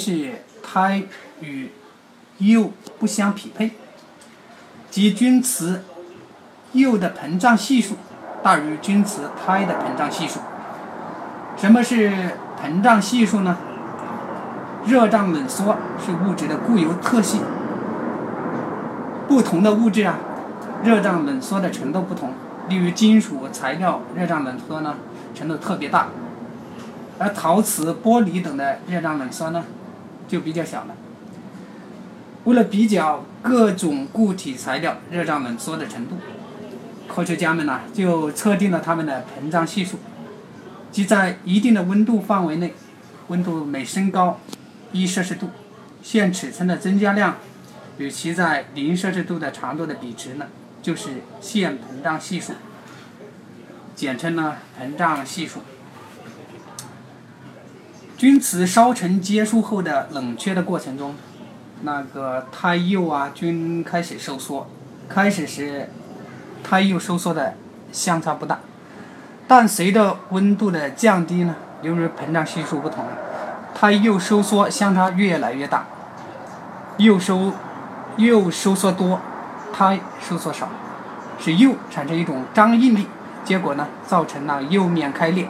是胎与釉不相匹配，即钧瓷釉的膨胀系数大于钧瓷胎的膨胀系数。什么是膨胀系数呢？热胀冷缩是物质的固有特性，不同的物质啊，热胀冷缩的程度不同。例如金属材料热胀冷缩呢，程度特别大，而陶瓷、玻璃等的热胀冷缩呢。就比较小了。为了比较各种固体材料热胀冷缩的程度，科学家们呢就测定了它们的膨胀系数，即在一定的温度范围内，温度每升高一摄氏度，线尺寸的增加量与其在零摄氏度的长度的比值呢，就是线膨胀系数，简称呢膨胀系数。钧瓷烧成结束后的冷却的过程中，那个胎釉啊均开始收缩。开始时，胎釉收缩的相差不大，但随着温度的降低呢，由于膨胀系数不同，胎釉收缩相差越来越大。釉收釉收缩多，胎收缩少，使釉产生一种张应力，结果呢，造成了釉面开裂，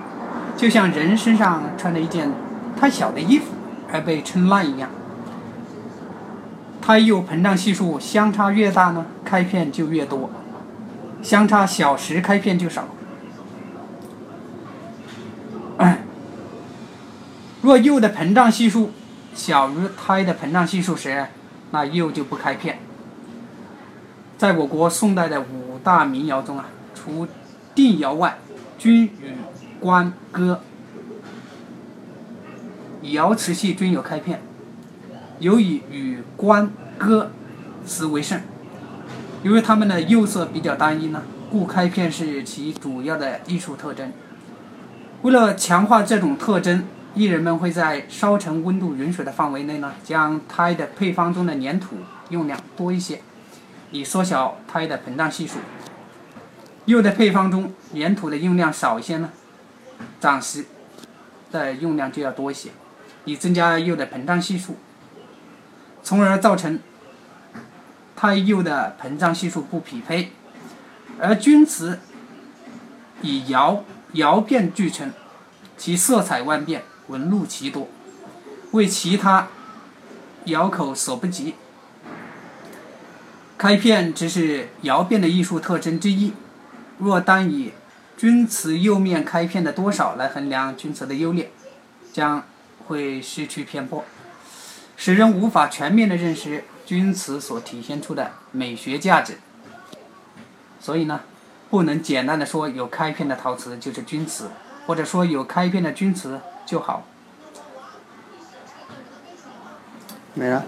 就像人身上穿着一件。太小的衣服而被撑烂一样，胎釉膨胀系数相差越大呢，开片就越多；相差小时开片就少。若釉的膨胀系数小于胎的膨胀系数时，那釉就不开片。在我国宋代的五大名窑中啊，除定窑外，均与官哥。窑瓷器均有开片，尤以与官哥瓷为甚。由于它们的釉色比较单一呢，故开片是其主要的艺术特征。为了强化这种特征，艺人们会在烧成温度允许的范围内呢，将胎的配方中的粘土用量多一些，以缩小胎的膨胀系数。釉的配方中粘土的用量少一些呢，暂时的用量就要多一些。以增加釉的膨胀系数，从而造成胎釉的膨胀系数不匹配。而钧瓷以窑窑变著称，其色彩万变，纹路奇多，为其他窑口所不及。开片只是窑变的艺术特征之一。若单以钧瓷釉面开片的多少来衡量钧瓷的优劣，将会失去偏颇，使人无法全面的认识钧瓷所体现出的美学价值。所以呢，不能简单的说有开片的陶瓷就是钧瓷，或者说有开片的钧瓷就好。没了。